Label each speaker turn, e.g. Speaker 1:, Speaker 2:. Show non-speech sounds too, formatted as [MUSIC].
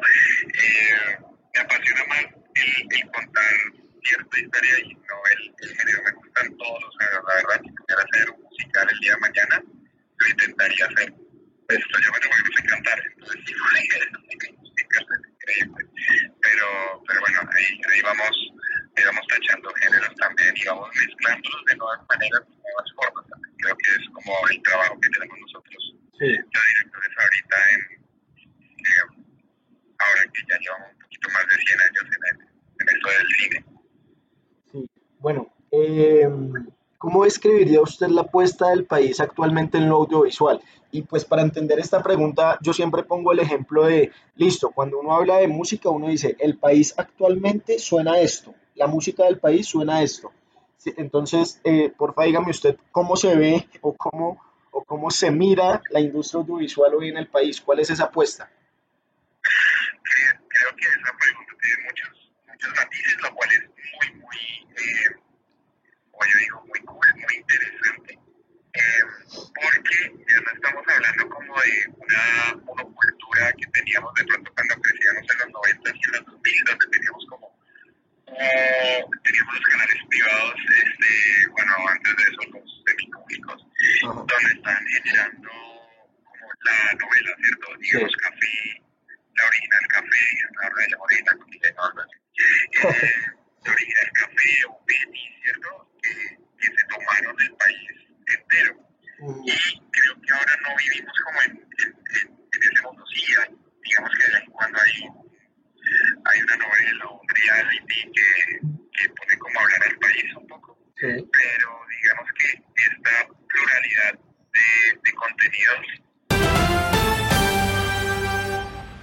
Speaker 1: me apasiona más el, el contar cierta historia y no el, el, género. Me gustan todos los géneros, la verdad. Si pudiera hacer un musical el día de mañana, lo intentaría hacer. Pues ya me a cantar, entonces si no es increíble. Pero, pero bueno, ahí, ahí vamos, ahí vamos tachando géneros también y vamos mezclándolos de nuevas maneras, de nuevas formas. También. Creo que es como el trabajo que tenemos nosotros, sí. directores ahorita en, eh, que ya llevamos un poquito más de 100 años en, el, cine.
Speaker 2: Bueno, eh, ¿cómo describiría usted la apuesta del país actualmente en lo audiovisual? Y pues para entender esta pregunta, yo siempre pongo el ejemplo de, listo, cuando uno habla de música, uno dice, el país actualmente suena esto, la música del país suena esto. Entonces, eh, porfa, dígame usted cómo se ve o cómo, o cómo se mira la industria audiovisual hoy en el país. ¿Cuál es esa apuesta?
Speaker 1: Creo que esa pregunta tiene muchos, muchos matices, lo cual es muy, muy, eh, como yo digo, muy cool, muy interesante. Eh, porque ya no estamos hablando como de una monocultura que teníamos de pronto cuando crecíamos en los 90 y en los 2000, donde teníamos como eh, teníamos los canales privados, este, bueno, antes de eso los semipúblicos, uh -huh. donde están generando como la novela, ¿cierto? Digamos, sí. Café, la original Café, la hora de la morena, no, algo así. Eh, [LAUGHS] la original Café o Betty, ¿cierto? Que, que se tomaron el país entero. Uh -huh. Y creo que ahora no vivimos como en, en, en, en ese mundo. Sí, hay, digamos que de cuando hay hay una novela o un reality que, que pone como a hablar al país un poco, sí. pero digamos que esta pluralidad de, de contenidos